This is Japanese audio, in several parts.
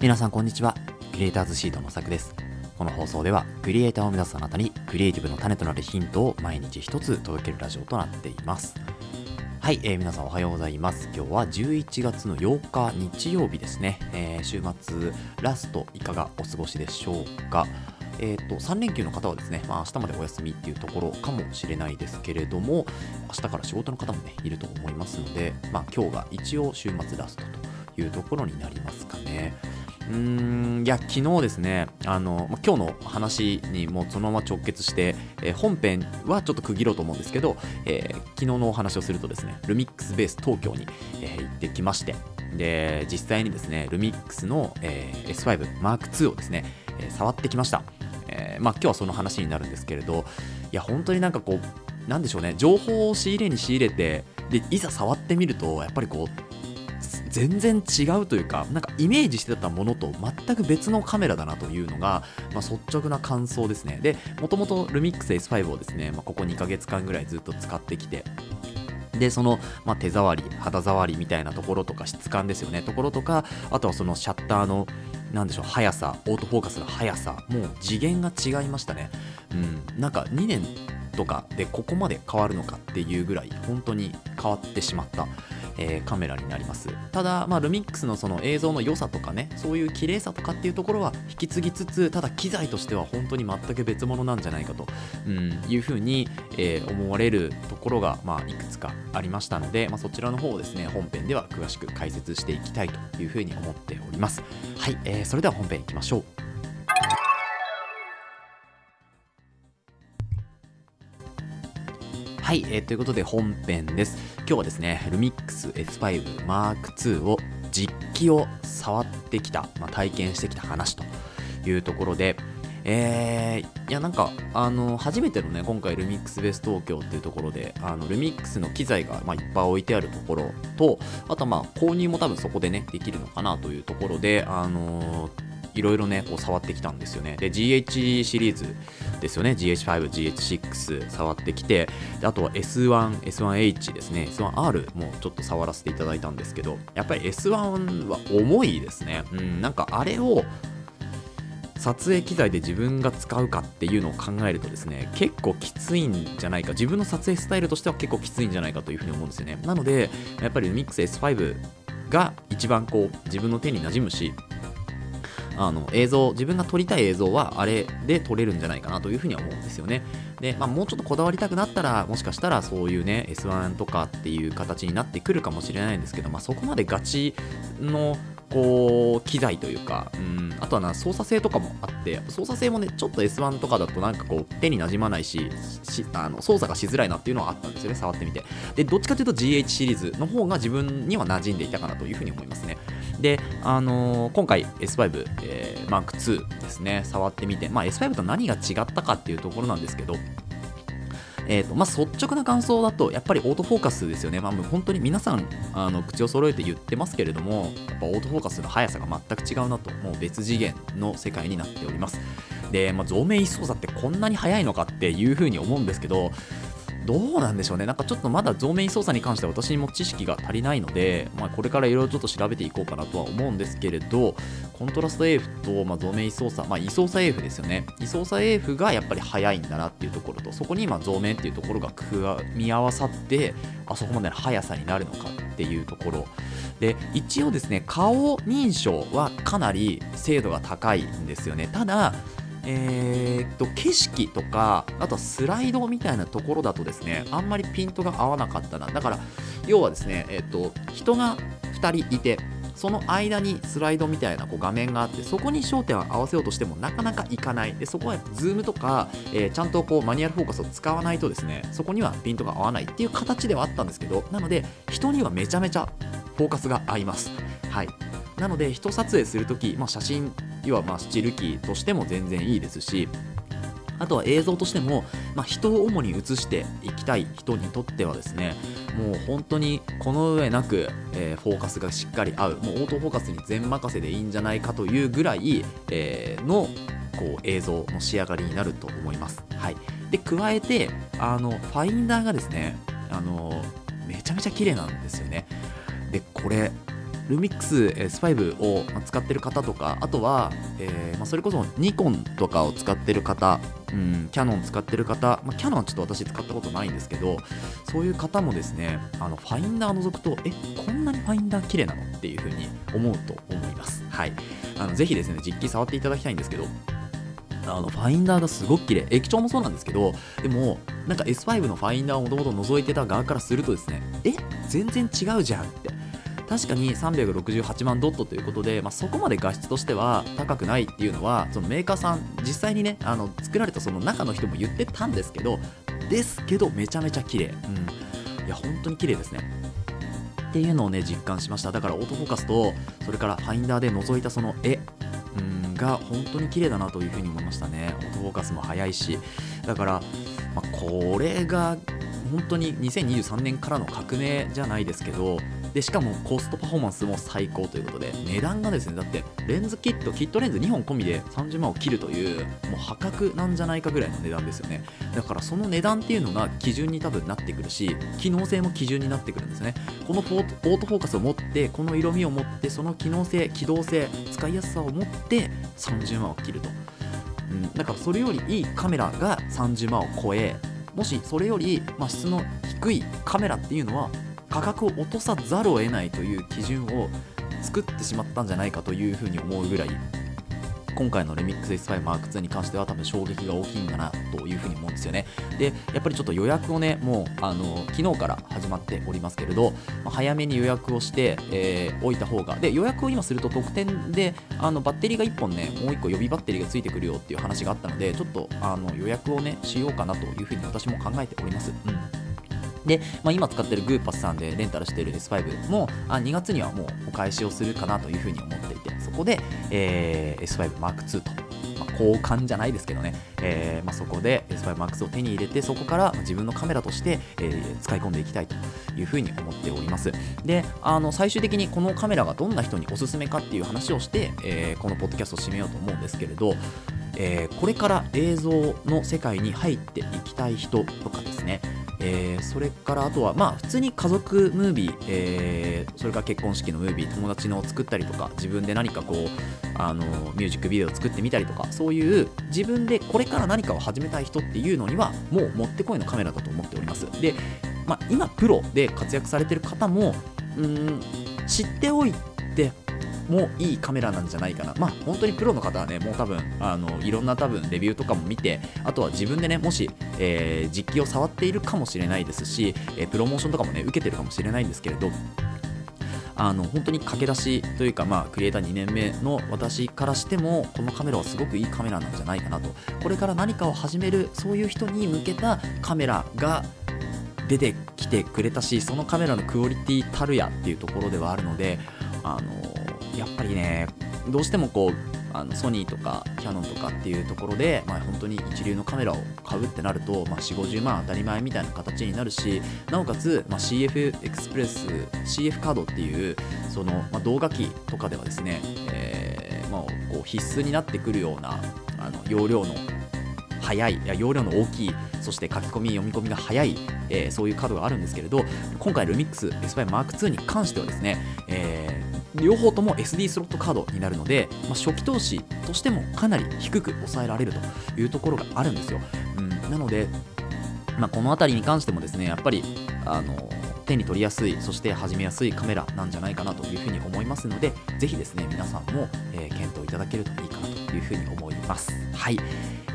皆さんこんにちは。クリエイターズシートのさくです。この放送ではクリエイターを目指すあなたにクリエイティブの種となるヒントを毎日一つ届けるラジオとなっています。はい、えー、皆さんおはようございます。今日は11月の8日日曜日ですね、えー、週末ラストいかがお過ごしでしょうか。えーと、3連休の方はですね、まあ、明日までお休みっていうところかもしれないですけれども、明日から仕事の方もね、いると思いますので、まあ、今日が一応週末ラストというところになりますかね。うーんいや昨日ですねあの、ま今日の話にもそのまま直結して、えー、本編はちょっと区切ろうと思うんですけど、えー、昨日のお話をするとですねルミックスベース東京に、えー、行ってきましてで実際にですねルミックスの、え S5 M2 をですね、え触ってきました、えまあ、今日はその話になるんですけれどいや本当になんかこうなんでしょうね情報を仕入れに仕入れてでいざ触ってみるとやっぱりこう全然違うというかなんかイメージしてたものと全く別のカメラだなというのが、まあ、率直な感想ですね。でもともとルミックス S5 をですね、まあ、ここ2ヶ月間ぐらいずっと使ってきてでその、まあ、手触り肌触りみたいなところとか質感ですよね。ところとかあとはそのシャッターのなんでしょう速さオートフォーカスの速さもう次元が違いましたね。うん。なんか2年とかでここまで変わるのかっていうぐらい本当に変わってしまった。えー、カメラになります。ただ、まあ、ルミックスのその映像の良さとかねそういう綺麗さとかっていうところは引き継ぎつつただ機材としては本当に全く別物なんじゃないかと、うん、いうふうに、えー、思われるところが、まあ、いくつかありましたので、まあ、そちらの方をですね本編では詳しく解説していきたいというふうに思っております。はい、えー、それでは本編いきましょう。はい、えー、ということで本編です。今日はですね、ルミックス S5 Mark II を実機を触ってきた、まあ、体験してきた話というところで、えー、いやなんかあの初めてのね今回ルミックスベース東京っていうところであのルミックスの機材が、まあ、いっぱい置いてあるところとあとまあ購入も多分そこでねできるのかなというところであのーいろいろね、こう触ってきたんですよね。で、GH シリーズですよね。GH5、GH6 触ってきて、であとは S1、S1H ですね。S1R もちょっと触らせていただいたんですけど、やっぱり S1 は重いですね。うん、なんかあれを、撮影機材で自分が使うかっていうのを考えるとですね結構きついんじゃないか自分の撮影スタイルとしては結構きついんじゃないかというふうに思うんですよねなのでやっぱり Mix S5 が一番こう自分の手に馴染むしあの映像自分が撮りたい映像はあれで撮れるんじゃないかなというふうには思うんですよね。で、まあ、もうちょっとこだわりたくなったらもしかしたらそういうね S1 とかっていう形になってくるかもしれないんですけど、まあ、そこまでガチのこう機材というか、うん、あとはな操作性とかもあって操作性もねちょっと S1 とかだとなんかこう手になじまないしあの操作がしづらいなっていうのはあったんですよね触ってみて。でどっちかというと GH シリーズの方が自分には馴染んでいたかなというふうに思いますね。で、あのー、今回 S5、えー、Mark II ですね、触ってみて、まあ、S5 と何が違ったかっていうところなんですけど、えーとまあ、率直な感想だと、やっぱりオートフォーカスですよね。まあ、本当に皆さんあの口を揃えて言ってますけれども、やっぱオートフォーカスの速さが全く違うなと、もう別次元の世界になっております。で、まあ、増命操作ってこんなに速いのかっていうふうに思うんですけど、どうなんでしょうね、なんかちょっとまだ増面操作に関しては私にも知識が足りないので、まあ、これからいろいろちょっと調べていこうかなとは思うんですけれど、コントラスト AF と、まあ、増面操作、まあ、位操作 AF ですよね、位操作 AF がやっぱり速いんだなっていうところと、そこに今増面っていうところが組み合わさって、あそこまでの速さになるのかっていうところ。で一応ですね顔認証はかなり精度が高いんですよね。ただえー、っと景色とかあとはスライドみたいなところだとですねあんまりピントが合わなかったな。だから要はですね、えー、っと人が2人いてその間にスライドみたいなこう画面があってそこに焦点を合わせようとしてもなかなかいかない。でそこはズームとか、えー、ちゃんとこうマニュアルフォーカスを使わないとですねそこにはピントが合わないっていう形ではあったんですけどなので人にはめちゃめちゃフォーカスが合います。はい。なので人撮影するとき、まあ、写真要はまあスチール機としても全然いいですしあとは映像としても、まあ、人を主に映していきたい人にとってはですねもう本当にこの上なく、えー、フォーカスがしっかり合うもうオートフォーカスに全任せでいいんじゃないかというぐらい、えー、のこう映像の仕上がりになると思います。はい、で加えてあのファインダーがですねあのめちゃめちゃ綺麗なんですよね。でこれルミックス S5 を使ってる方とかあとは、えーまあ、それこそニコンとかを使ってる方、うん、キャノン使ってる方、まあ、キャノンはちょっと私使ったことないんですけどそういう方もですねあのファインダー覗くとえこんなにファインダー綺麗なの？っていうふうに思うと思います。はい。あのぜひですね実機触っていただきたいんですけどあのファインダーがすごく綺麗。液晶もそうなんですけどでもなんか S5 のファインダーをもともと覗いてた側からするとですねえ全然違うじゃんって確かに368万ドットということで、まあ、そこまで画質としては高くないっていうのはそのメーカーさん実際にねあの作られたその中の人も言ってたんですけどですけどめちゃめちゃ綺麗。うん。いや本当に綺麗ですね。っていうのをね実感しました。だからオートフォーカスとそれからファインダーで覗いたその絵うんが本当に綺麗だなというふうに思いましたね。オートフォーカスも速いし。だから、まあ、これが本当に2023年からの革命じゃないですけどでしかもコストパフォーマンスも最高ということで値段がですねだってレンズキットキットレンズ2本込みで30万を切るというもう破格なんじゃないかぐらいの値段ですよね。だからその値段っていうのが基準に多分なってくるし機能性も基準になってくるんですね。このオートフォーカスを持ってこの色味を持ってその機能性機動性使いやすさを持って30万を切ると、うん、だからそれよりいいカメラが30万を超えもしそれより、まあ、質の低いカメラっていうのは価格を落とさざるを得ないという基準を作ってしまったんじゃないかというふうに思うぐらい今回のレミックス S5 M2 に関しては多分衝撃が大きいんだなというふうに思うんですよね。で、やっぱりちょっと予約をね、もうあの昨日から始まっておりますけれど、まあ、早めに予約をして、えー、おいた方が、で、予約を今すると特典であのバッテリーが1本ね、もう1個予備バッテリーがついてくるよっていう話があったので、ちょっとあの予約をね、しようかなというふうに私も考えております。うんで、まあ、今使ってるグーパスさんでレンタルしている S5 もあ2月にはもうお返しをするかなというふうに思っていてそこで、えー、S5M2 と、まあ、交換じゃないですけどね、えーまあ、そこで S5M2 を手に入れてそこから自分のカメラとして、えー、使い込んでいきたいというふうに思っております。であの最終的にこのカメラがどんな人におすすめかっていう話をして、えー、このポッドキャストを締めようと思うんですけれどえー、これから映像の世界に入っていきたい人とかですね、えー、それからあとは、まあ、普通に家族ムービー、えー、それから結婚式のムービー友達のを作ったりとか自分で何かこうあのミュージックビデオを作ってみたりとかそういう自分でこれから何かを始めたい人っていうのにはもうもってこいのカメラだと思っております。で、まあ、今プロで活躍されてる方もうん知っておいもいいカメラなんじゃないかな。まあ本当にプロの方はね、もう多分、あの、いろんな多分レビューとかも見て、あとは自分でね、もし、えー、実機を触っているかもしれないですし、えー、プロモーションとかもね、受けてるかもしれないんですけれど、あの本当に駆け出しというか、まあ、クリエイター2年目の私からしてもこのカメラはすごくいいカメラなんじゃないかなとこれから何かを始めるそういう人に向けたカメラが出てきてくれたしそのカメラのクオリティたるやっていうところではあるのであのやっぱりねどうしてもこうあのソニーとかキヤノンとかっていうところで、まあ、本当に一流のカメラを買うってなると、まあ、4 5 0万当たり前みたいな形になるしなおかつ、まあ、CF エクスプレス CF カードっていうその、まあ、動画機とかではですね、えーまあ、こう必須になってくるようなあの容量の速いいや容量の大きいそして書き込み読み込みが速い、えー、そういうカードがあるんですけれど今回ルミックス S5 Mark II に関してはですね、えー両方とも SD スロットカードになるので、まあ、初期投資としてもかなり低く抑えられるというところがあるんですよ。うん、なので、まあ、この辺りに関してもですねやっぱりあの手に取りやすいそして始めやすいカメラなんじゃないかなというふうに思いますのでぜひですね皆さんも、えー、検討いただけるといいかなというふうに思います。はい。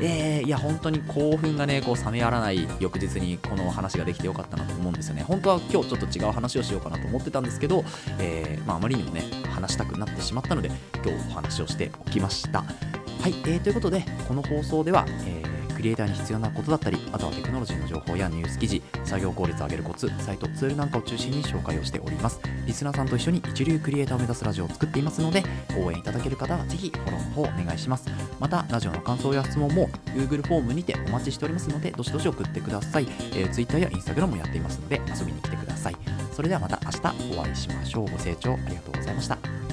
えー、いや本当に興奮がねこう冷めやらない翌日にこの話ができてよかったなと思うんですよね。本当は今日ちょっと違う話をしようかなと思ってたんですけど、えー、まあ、あまりにもね話したくなってしまったので今日お話をしておきました。はい、えー、ということでこの放送では、えーリエイターに必要なことだったりあとはテクノロジーの情報やニュース記事作業効率を上げるコツサイトツールなんかを中心に紹介をしております。リスナーさんと一緒に一流クリエイターを目指すラジオを作っていますので応援いただける方はぜひフォローの方お願いします。またラジオの感想や質問も Google フォームにてお待ちしておりますのでどしどし送ってください、えー、Twitter や Instagram もやっていますので遊びに来てください。それではまた明日お会いしましょう。ご清聴ありがとうございました。